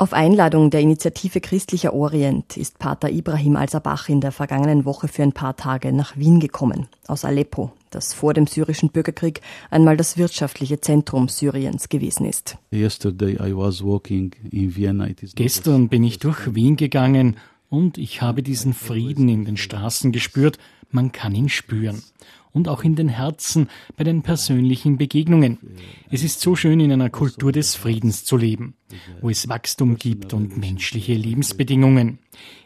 Auf Einladung der Initiative Christlicher Orient ist Pater Ibrahim Al-Sabach in der vergangenen Woche für ein paar Tage nach Wien gekommen, aus Aleppo, das vor dem syrischen Bürgerkrieg einmal das wirtschaftliche Zentrum Syriens gewesen ist. Gestern bin ich durch Wien gegangen und ich habe diesen Frieden in den Straßen gespürt, man kann ihn spüren und auch in den Herzen bei den persönlichen Begegnungen. Es ist so schön, in einer Kultur des Friedens zu leben, wo es Wachstum gibt und menschliche Lebensbedingungen.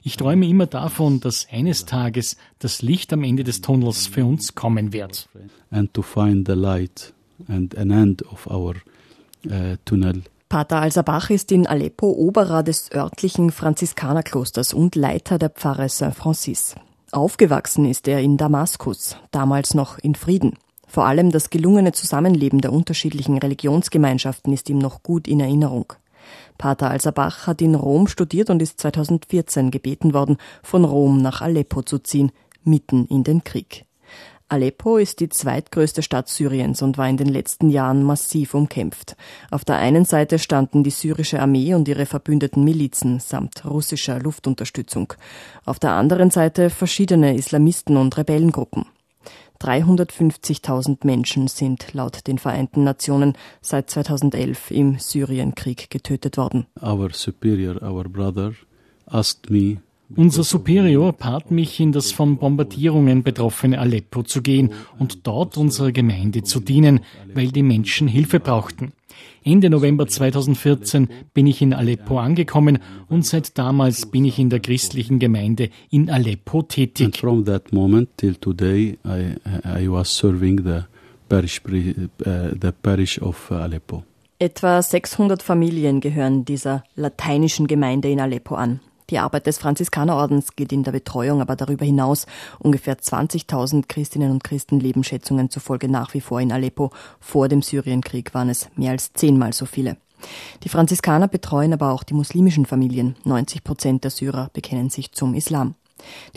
Ich träume immer davon, dass eines Tages das Licht am Ende des Tunnels für uns kommen wird. And to find the light and an end of our uh, tunnel. Pater Al-Sabach ist in Aleppo Oberer des örtlichen Franziskanerklosters und Leiter der Pfarre Saint-Francis. Aufgewachsen ist er in Damaskus, damals noch in Frieden. Vor allem das gelungene Zusammenleben der unterschiedlichen Religionsgemeinschaften ist ihm noch gut in Erinnerung. Pater Alsabach hat in Rom studiert und ist 2014 gebeten worden, von Rom nach Aleppo zu ziehen, mitten in den Krieg. Aleppo ist die zweitgrößte Stadt Syriens und war in den letzten Jahren massiv umkämpft. Auf der einen Seite standen die syrische Armee und ihre verbündeten Milizen samt russischer Luftunterstützung. Auf der anderen Seite verschiedene Islamisten und Rebellengruppen. 350.000 Menschen sind laut den Vereinten Nationen seit 2011 im Syrienkrieg getötet worden. Our superior, our brother, asked me unser Superior bat mich, in das von Bombardierungen betroffene Aleppo zu gehen und dort unserer Gemeinde zu dienen, weil die Menschen Hilfe brauchten. Ende November 2014 bin ich in Aleppo angekommen und seit damals bin ich in der christlichen Gemeinde in Aleppo tätig. And from that moment till today I, I was serving the parish, uh, the parish of Aleppo. Etwa 600 Familien gehören dieser lateinischen Gemeinde in Aleppo an. Die Arbeit des Franziskanerordens geht in der Betreuung aber darüber hinaus. Ungefähr 20.000 Christinnen und Christen leben Schätzungen zufolge nach wie vor in Aleppo. Vor dem Syrienkrieg waren es mehr als zehnmal so viele. Die Franziskaner betreuen aber auch die muslimischen Familien. 90 Prozent der Syrer bekennen sich zum Islam.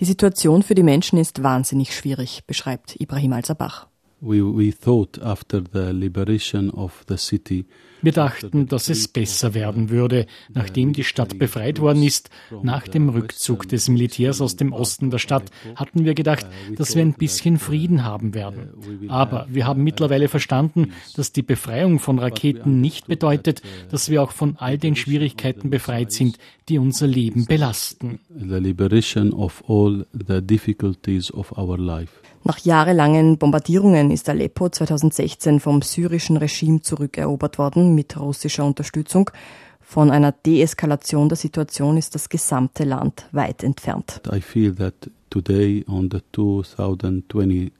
Die Situation für die Menschen ist wahnsinnig schwierig, beschreibt Ibrahim al-Sabach. We, we thought after the liberation of the city wir dachten, dass es besser werden würde, nachdem die Stadt befreit worden ist. Nach dem Rückzug des Militärs aus dem Osten der Stadt hatten wir gedacht, dass wir ein bisschen Frieden haben werden. Aber wir haben mittlerweile verstanden, dass die Befreiung von Raketen nicht bedeutet, dass wir auch von all den Schwierigkeiten befreit sind, die unser Leben belasten. The liberation of all the difficulties of our life. Nach jahrelangen Bombardierungen ist Aleppo 2016 vom syrischen Regime zurückerobert worden mit russischer Unterstützung. Von einer Deeskalation der Situation ist das gesamte Land weit entfernt. I feel that today on the 2022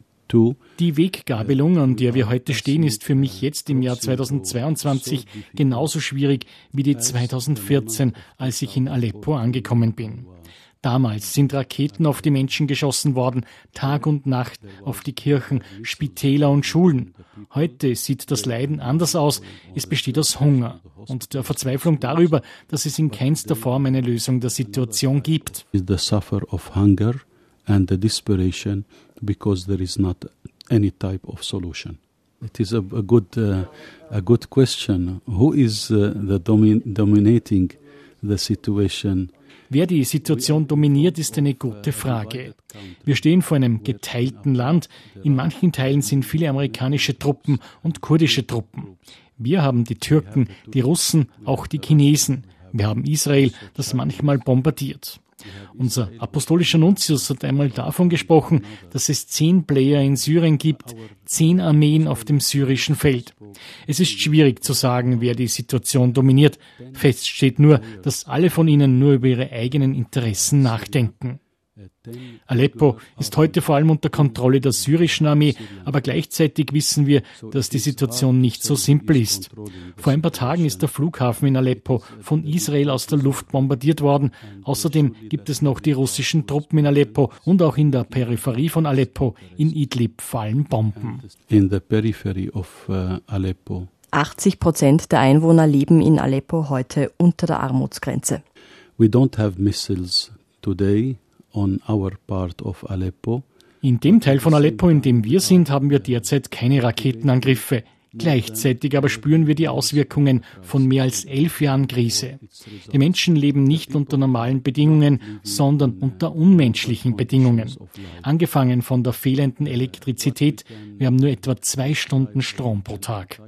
die Weggabelung, an der wir heute stehen, ist für mich jetzt im Jahr 2022 genauso schwierig wie die 2014, als ich in Aleppo angekommen bin. Damals sind Raketen auf die Menschen geschossen worden, Tag und Nacht auf die Kirchen, Spitäler und Schulen. Heute sieht das Leiden anders aus. Es besteht aus Hunger und der Verzweiflung darüber, dass es in keinster Form eine Lösung der Situation gibt. The suffer of hunger and the desperation because there is not any type of solution. It is a, a good uh, a good question. Who is uh, the domi dominating the situation? Wer die Situation dominiert, ist eine gute Frage. Wir stehen vor einem geteilten Land. In manchen Teilen sind viele amerikanische Truppen und kurdische Truppen. Wir haben die Türken, die Russen, auch die Chinesen. Wir haben Israel, das manchmal bombardiert. Unser apostolischer Nuntius hat einmal davon gesprochen, dass es zehn Player in Syrien gibt, zehn Armeen auf dem syrischen Feld. Es ist schwierig zu sagen, wer die Situation dominiert. Fest steht nur, dass alle von ihnen nur über ihre eigenen Interessen nachdenken. Aleppo ist heute vor allem unter Kontrolle der syrischen Armee, aber gleichzeitig wissen wir, dass die Situation nicht so simpel ist. Vor ein paar Tagen ist der Flughafen in Aleppo von Israel aus der Luft bombardiert worden. Außerdem gibt es noch die russischen Truppen in Aleppo und auch in der Peripherie von Aleppo in Idlib fallen Bomben. In the periphery of uh, Aleppo 80 Prozent der Einwohner leben in Aleppo heute unter der Armutsgrenze. We don't have missiles today on our part of Aleppo. In dem Teil von Aleppo, in dem wir sind, haben wir derzeit keine Raketenangriffe. Gleichzeitig aber spüren wir die Auswirkungen von mehr als elf Jahren Krise. Die Menschen leben nicht unter normalen Bedingungen, sondern unter unmenschlichen Bedingungen. Angefangen von der fehlenden Elektrizität. Wir haben nur etwa zwei Stunden Strom pro Tag.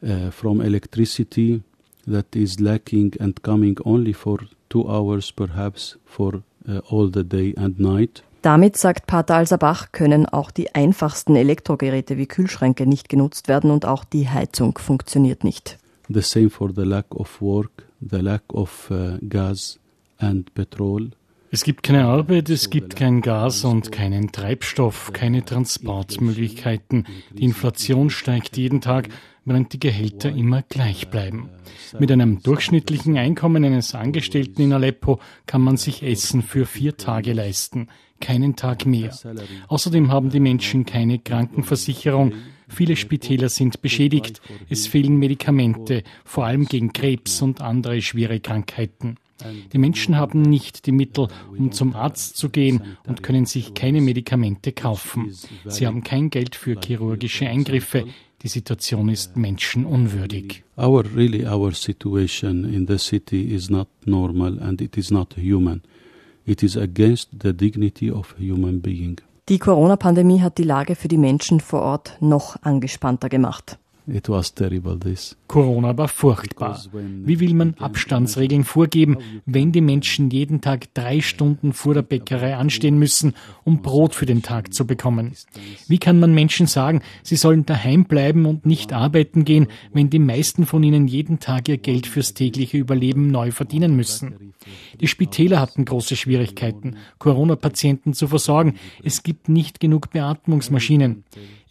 Uh, from electricity that is lacking and coming only for two hours perhaps for all the day and night. Damit, sagt Pater Alsabach, können auch die einfachsten Elektrogeräte wie Kühlschränke nicht genutzt werden und auch die Heizung funktioniert nicht. The same for the lack of work, the lack of uh, gas and petrol. Es gibt keine Arbeit, es gibt kein Gas und keinen Treibstoff, keine Transportmöglichkeiten. Die Inflation steigt jeden Tag, während die Gehälter immer gleich bleiben. Mit einem durchschnittlichen Einkommen eines Angestellten in Aleppo kann man sich Essen für vier Tage leisten keinen Tag mehr. Außerdem haben die Menschen keine Krankenversicherung. Viele Spitäler sind beschädigt. Es fehlen Medikamente, vor allem gegen Krebs und andere schwere Krankheiten. Die Menschen haben nicht die Mittel, um zum Arzt zu gehen und können sich keine Medikamente kaufen. Sie haben kein Geld für chirurgische Eingriffe. Die Situation ist menschenunwürdig. Our really our situation in the city is not normal and it is not human. It is against the dignity of human being. Die Corona-Pandemie hat die Lage für die Menschen vor Ort noch angespannter gemacht. It was terrible, this. Corona war furchtbar. Wie will man Abstandsregeln vorgeben, wenn die Menschen jeden Tag drei Stunden vor der Bäckerei anstehen müssen, um Brot für den Tag zu bekommen? Wie kann man Menschen sagen, sie sollen daheim bleiben und nicht arbeiten gehen, wenn die meisten von ihnen jeden Tag ihr Geld fürs tägliche Überleben neu verdienen müssen? Die Spitäler hatten große Schwierigkeiten, Corona-Patienten zu versorgen. Es gibt nicht genug Beatmungsmaschinen.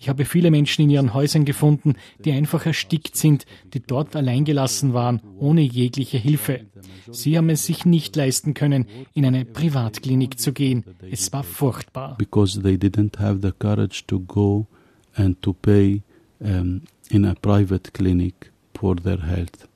Ich habe viele Menschen in ihren Häusern gefunden, die einfach erstickt sind, die dort alleingelassen waren, ohne jegliche Hilfe. Sie haben es sich nicht leisten können, in eine Privatklinik zu gehen. Es war furchtbar. Because they didn't have the courage to go and to pay um, in a private clinic for their health.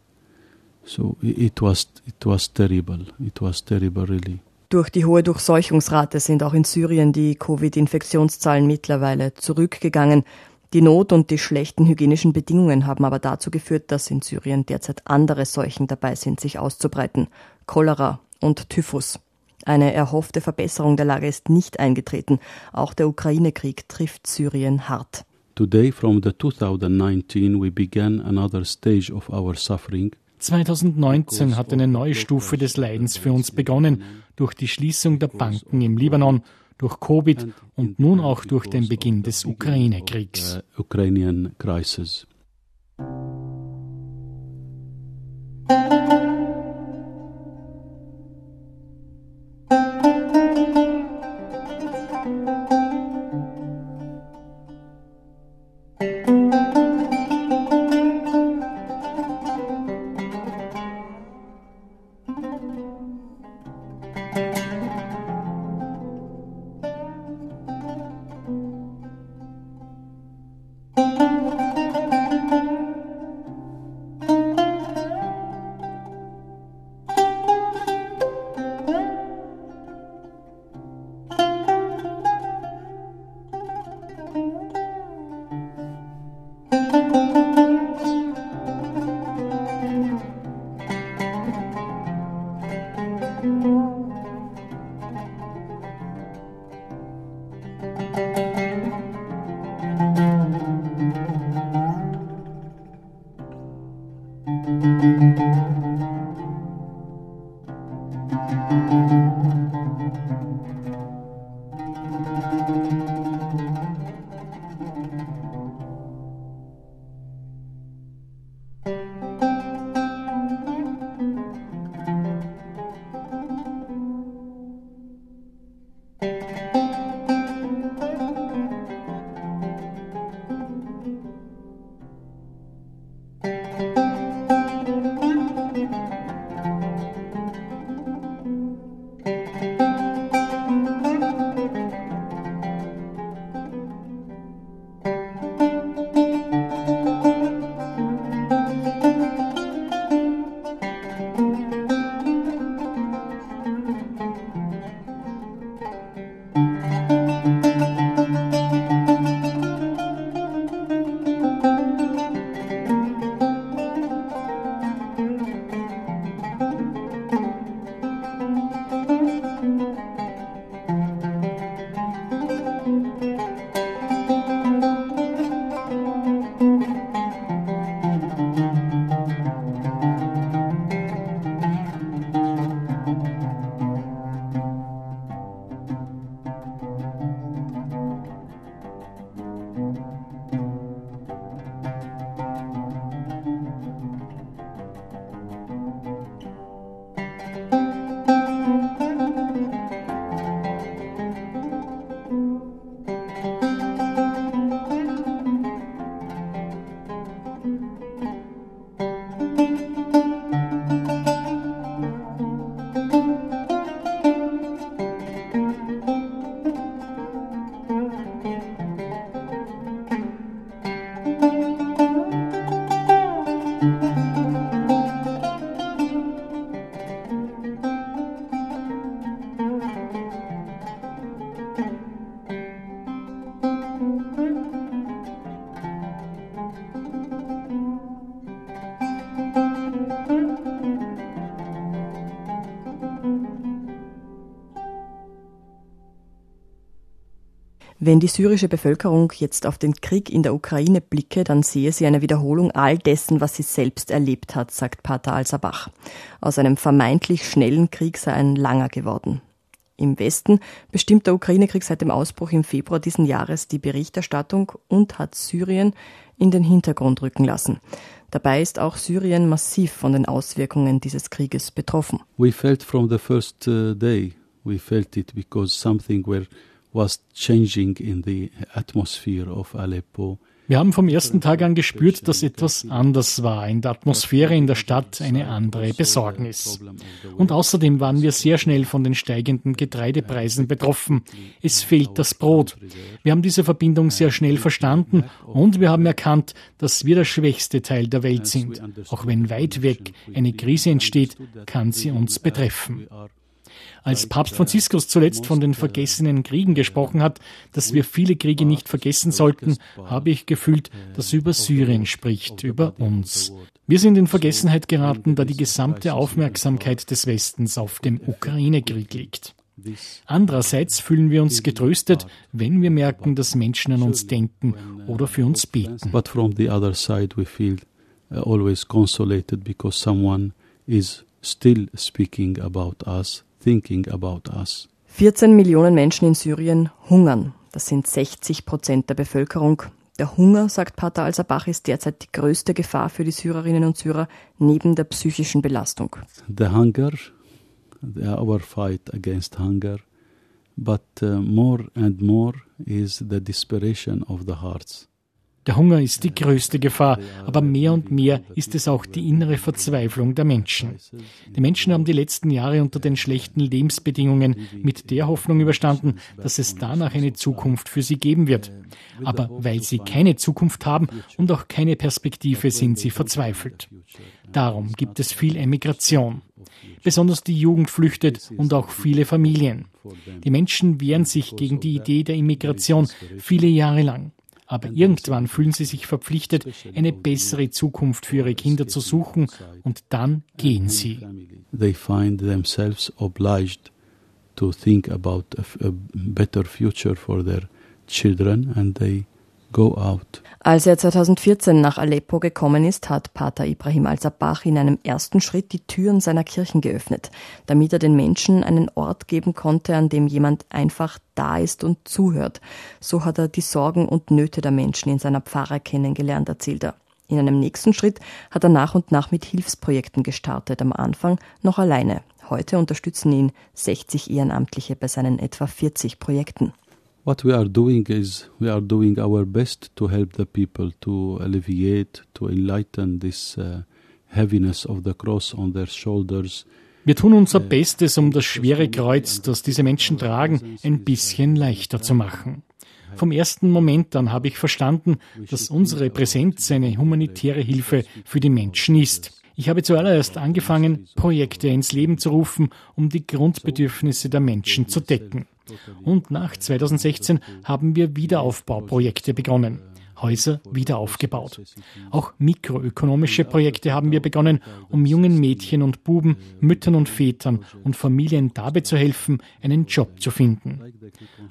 So it was it was terrible. It was terrible really. Durch die hohe Durchseuchungsrate sind auch in Syrien die Covid-Infektionszahlen mittlerweile zurückgegangen. Die Not und die schlechten hygienischen Bedingungen haben aber dazu geführt, dass in Syrien derzeit andere Seuchen dabei sind, sich auszubreiten. Cholera und Typhus. Eine erhoffte Verbesserung der Lage ist nicht eingetreten. Auch der Ukraine-Krieg trifft Syrien hart. Today from the 2019 we began another stage of our suffering 2019 hat eine neue Stufe des Leidens für uns begonnen durch die Schließung der Banken im Libanon, durch Covid und nun auch durch den Beginn des Ukraine-Kriegs. Ukrainian crisis. Wenn die syrische Bevölkerung jetzt auf den Krieg in der Ukraine blicke, dann sehe sie eine Wiederholung all dessen, was sie selbst erlebt hat, sagt Pater Al-Sabach. Aus einem vermeintlich schnellen Krieg sei ein langer geworden. Im Westen bestimmt der Ukraine-Krieg seit dem Ausbruch im Februar diesen Jahres die Berichterstattung und hat Syrien in den Hintergrund rücken lassen. Dabei ist auch Syrien massiv von den Auswirkungen dieses Krieges betroffen. We felt from the first uh, day, we felt it because something was changing in the atmosphere of Aleppo. Wir haben vom ersten Tag an gespürt, dass etwas anders war, in der Atmosphäre in der Stadt eine andere Besorgnis. Und außerdem waren wir sehr schnell von den steigenden Getreidepreisen betroffen. Es fehlt das Brot. Wir haben diese Verbindung sehr schnell verstanden und wir haben erkannt, dass wir der schwächste Teil der Welt sind. Auch wenn weit weg eine Krise entsteht, kann sie uns betreffen. Als Papst Franziskus zuletzt von den vergessenen Kriegen gesprochen hat, dass wir viele Kriege nicht vergessen sollten, habe ich gefühlt, dass er über Syrien spricht, über uns. Wir sind in Vergessenheit geraten, da die gesamte Aufmerksamkeit des Westens auf dem Ukraine-Krieg liegt. Andererseits fühlen wir uns getröstet, wenn wir merken, dass Menschen an uns denken oder für uns beten. But from the other side we feel uh, always consolated because someone is still speaking about us thinking about us. 14 Millionen Menschen in Syrien hungern. Das sind 60 Prozent der Bevölkerung. Der Hunger, sagt Pater Al-Sabach, ist derzeit die größte Gefahr für die Syrerinnen und Syrer neben der psychischen Belastung. The hunger, our fight against hunger, but uh, more and more is the desperation of the hearts. Der Hunger ist die größte Gefahr, aber mehr und mehr ist es auch die innere Verzweiflung der Menschen. Die Menschen haben die letzten Jahre unter den schlechten Lebensbedingungen mit der Hoffnung überstanden, dass es danach eine Zukunft für sie geben wird. Aber weil sie keine Zukunft haben und auch keine Perspektive, sind sie verzweifelt. Darum gibt es viel Emigration. Besonders die Jugend flüchtet und auch viele Familien. Die Menschen wehren sich gegen die Idee der Immigration viele Jahre lang. Aber irgendwann fühlen sie sich verpflichtet, eine bessere Zukunft für ihre Kinder zu suchen und dann gehen sie. They find themselves obliged to think about a, a better future for their children and they go out. Als er 2014 nach Aleppo gekommen ist, hat Pater Ibrahim al-Sabach in einem ersten Schritt die Türen seiner Kirchen geöffnet, damit er den Menschen einen Ort geben konnte, an dem jemand einfach da ist und zuhört. So hat er die Sorgen und Nöte der Menschen in seiner Pfarre kennengelernt, erzählt er. In einem nächsten Schritt hat er nach und nach mit Hilfsprojekten gestartet, am Anfang noch alleine. Heute unterstützen ihn 60 Ehrenamtliche bei seinen etwa 40 Projekten. What we are doing is we are doing our best to help the people to alleviate, to enlighten this uh, heaviness of the cross on their shoulders. Wir tun unser Bestes, um das schwere Kreuz, das diese Menschen tragen, ein bisschen leichter zu machen. Vom ersten Moment an habe ich verstanden, dass unsere Präsenz eine humanitäre Hilfe für die Menschen ist. Ich habe zuallererst angefangen, Projekte ins Leben zu rufen, um die Grundbedürfnisse der Menschen zu decken. Und nach 2016 haben wir Wiederaufbauprojekte begonnen. Häuser wieder aufgebaut. Auch mikroökonomische Projekte haben wir begonnen, um jungen Mädchen und Buben, Müttern und Vätern und Familien dabei zu helfen, einen Job zu finden.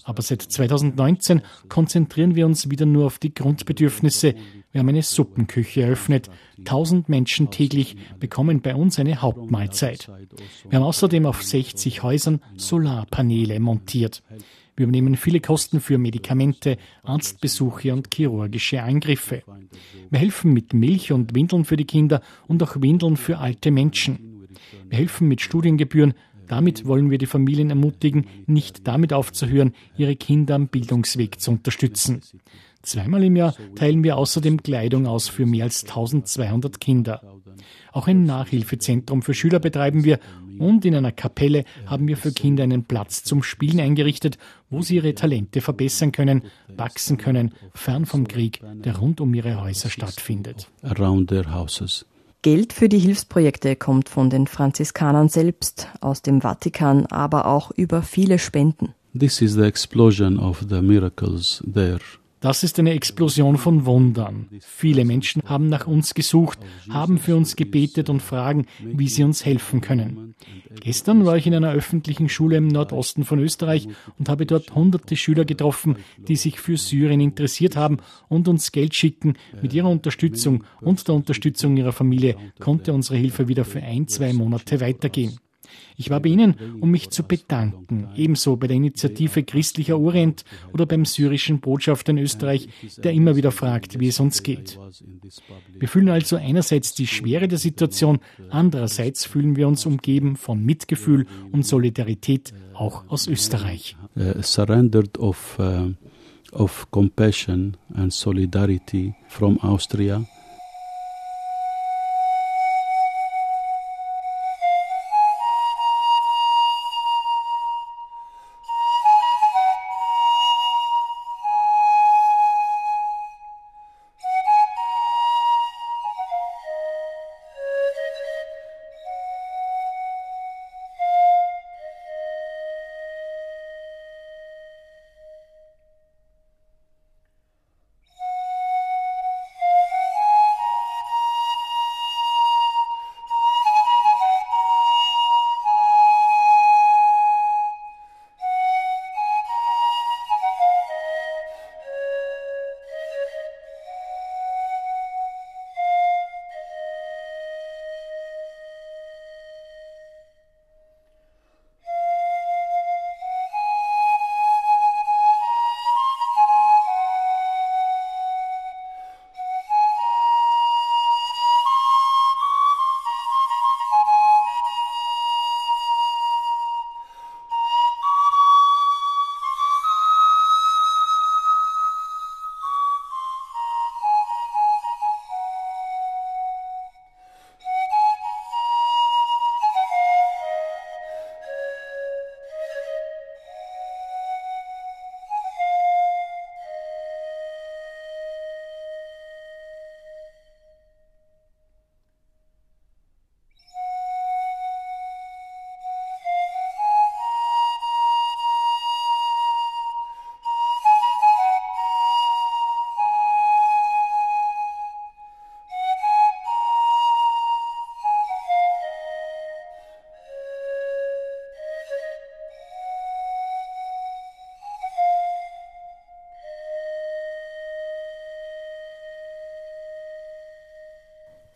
Aber seit 2019 konzentrieren wir uns wieder nur auf die Grundbedürfnisse. Wir haben eine Suppenküche eröffnet. Tausend Menschen täglich bekommen bei uns eine Hauptmahlzeit. Wir haben außerdem auf 60 Häusern Solarpaneele montiert. Wir übernehmen viele Kosten für Medikamente, Arztbesuche und chirurgische Eingriffe. Wir helfen mit Milch und Windeln für die Kinder und auch Windeln für alte Menschen. Wir helfen mit Studiengebühren. Damit wollen wir die Familien ermutigen, nicht damit aufzuhören, ihre Kinder am Bildungsweg zu unterstützen. Zweimal im Jahr teilen wir außerdem Kleidung aus für mehr als 1200 Kinder. Auch ein Nachhilfezentrum für Schüler betreiben wir und in einer Kapelle haben wir für Kinder einen Platz zum Spielen eingerichtet, wo sie ihre Talente verbessern können, wachsen können, fern vom Krieg, der rund um ihre Häuser stattfindet. Geld für die Hilfsprojekte kommt von den Franziskanern selbst, aus dem Vatikan, aber auch über viele Spenden. This is the explosion of the miracles there. Das ist eine Explosion von Wundern. Viele Menschen haben nach uns gesucht, haben für uns gebetet und fragen, wie sie uns helfen können. Gestern war ich in einer öffentlichen Schule im Nordosten von Österreich und habe dort hunderte Schüler getroffen, die sich für Syrien interessiert haben und uns Geld schicken. Mit ihrer Unterstützung und der Unterstützung ihrer Familie konnte unsere Hilfe wieder für ein, zwei Monate weitergehen. Ich war bei Ihnen, um mich zu bedanken, ebenso bei der Initiative Christlicher Orient oder beim syrischen Botschafter in Österreich, der immer wieder fragt, wie es uns geht. Wir fühlen also einerseits die Schwere der Situation, andererseits fühlen wir uns umgeben von Mitgefühl und Solidarität, auch aus Österreich. Surrendered of, uh, of compassion and solidarity from Austria.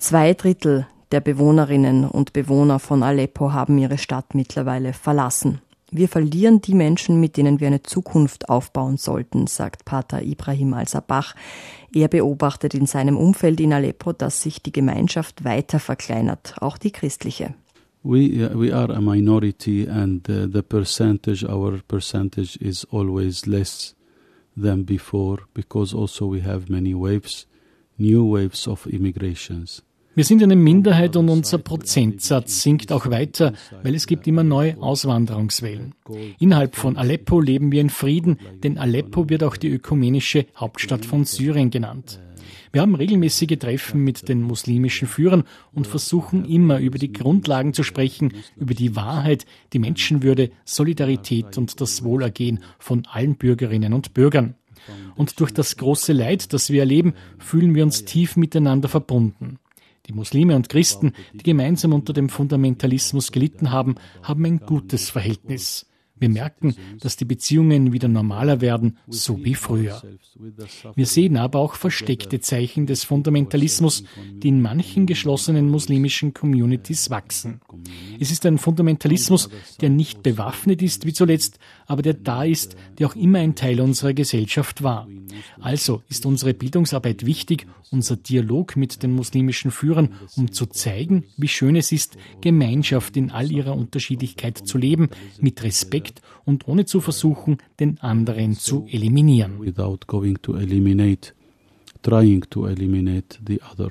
Zwei Drittel der Bewohnerinnen und Bewohner von Aleppo haben ihre Stadt mittlerweile verlassen. Wir verlieren die Menschen, mit denen wir eine Zukunft aufbauen sollten, sagt Pater Ibrahim al-Sabach. Er beobachtet in seinem Umfeld in Aleppo, dass sich die Gemeinschaft weiter verkleinert, auch die christliche. We, we are a minority and uh, the percentage, our percentage is always less than before because also we have many waves, new waves of immigrations. Wir sind eine Minderheit und unser Prozentsatz sinkt auch weiter, weil es gibt immer neue Auswanderungswellen. Innerhalb von Aleppo leben wir in Frieden, denn Aleppo wird auch die ökumenische Hauptstadt von Syrien genannt. Wir haben regelmäßige Treffen mit den muslimischen Führern und versuchen immer über die Grundlagen zu sprechen, über die Wahrheit, die Menschenwürde, Solidarität und das Wohlergehen von allen Bürgerinnen und Bürgern. Und durch das große Leid, das wir erleben, fühlen wir uns tief miteinander verbunden. Die Muslime und Christen, die gemeinsam unter dem Fundamentalismus gelitten haben, haben ein gutes Verhältnis. Wir merken, dass die Beziehungen wieder normaler werden, so wie früher. Wir sehen aber auch versteckte Zeichen des Fundamentalismus, die in manchen geschlossenen muslimischen Communities wachsen. Es ist ein Fundamentalismus, der nicht bewaffnet ist wie zuletzt, aber der da ist, der auch immer ein Teil unserer Gesellschaft war. Also ist unsere Bildungsarbeit wichtig, unser Dialog mit den muslimischen Führern, um zu zeigen, wie schön es ist, Gemeinschaft in all ihrer Unterschiedlichkeit zu leben, mit Respekt und ohne zu versuchen, den anderen zu eliminieren. Without going to eliminate, trying to eliminate the other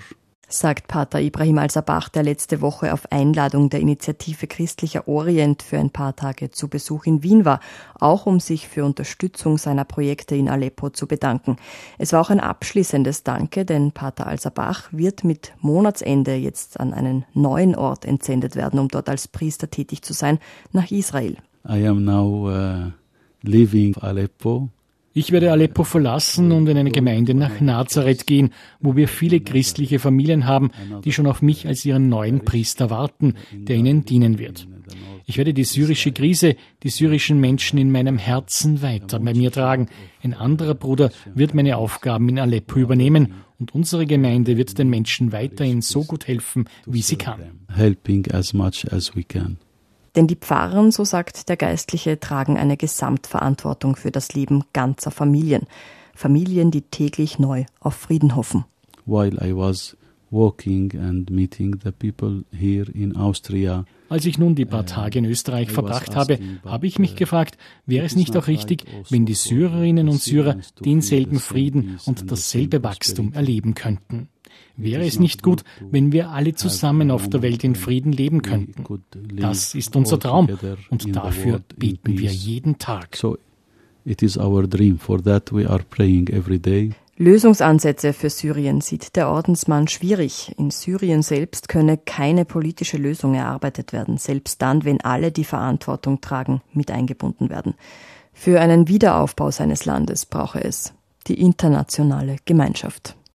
sagt Pater Ibrahim al-Sabach, der letzte Woche auf Einladung der Initiative Christlicher Orient für ein paar Tage zu Besuch in Wien war, auch um sich für Unterstützung seiner Projekte in Aleppo zu bedanken. Es war auch ein abschließendes Danke, denn Pater al-Sabach wird mit Monatsende jetzt an einen neuen Ort entsendet werden, um dort als Priester tätig zu sein, nach Israel. I am now uh, leaving Aleppo Ich werde Aleppo verlassen und in eine Gemeinde nach Nazareth gehen, wo wir viele christliche Familien haben, die schon auf mich als ihren neuen Priester warten, der ihnen dienen wird. Ich werde die syrische Krise, die syrischen Menschen in meinem Herzen weiter bei mir tragen. Ein anderer Bruder wird meine Aufgaben in Aleppo übernehmen und unsere Gemeinde wird den Menschen weiterhin so gut helfen, wie sie kann. Helping as much as we can. Denn die Pfarrer, so sagt der Geistliche, tragen eine Gesamtverantwortung für das Leben ganzer Familien. Familien, die täglich neu auf Frieden hoffen. While I was walking and meeting the people here in Austria, als ich nun die paar Tage in Österreich verbracht habe, habe ich mich gefragt, wäre es nicht auch richtig, wenn die Syrerinnen und Syrer denselben Frieden und dasselbe Wachstum erleben könnten? Wäre es nicht gut, wenn wir alle zusammen auf der Welt in Frieden leben könnten? Das ist unser Traum und dafür beten wir jeden Tag. It is our dream. For that we are praying every day. Lösungsansätze für Syrien sieht der Ordensmann schwierig. In Syrien selbst könne keine politische Lösung erarbeitet werden, selbst dann, wenn alle, die Verantwortung tragen, mit eingebunden werden. Für einen Wiederaufbau seines Landes brauche es die internationale Gemeinschaft.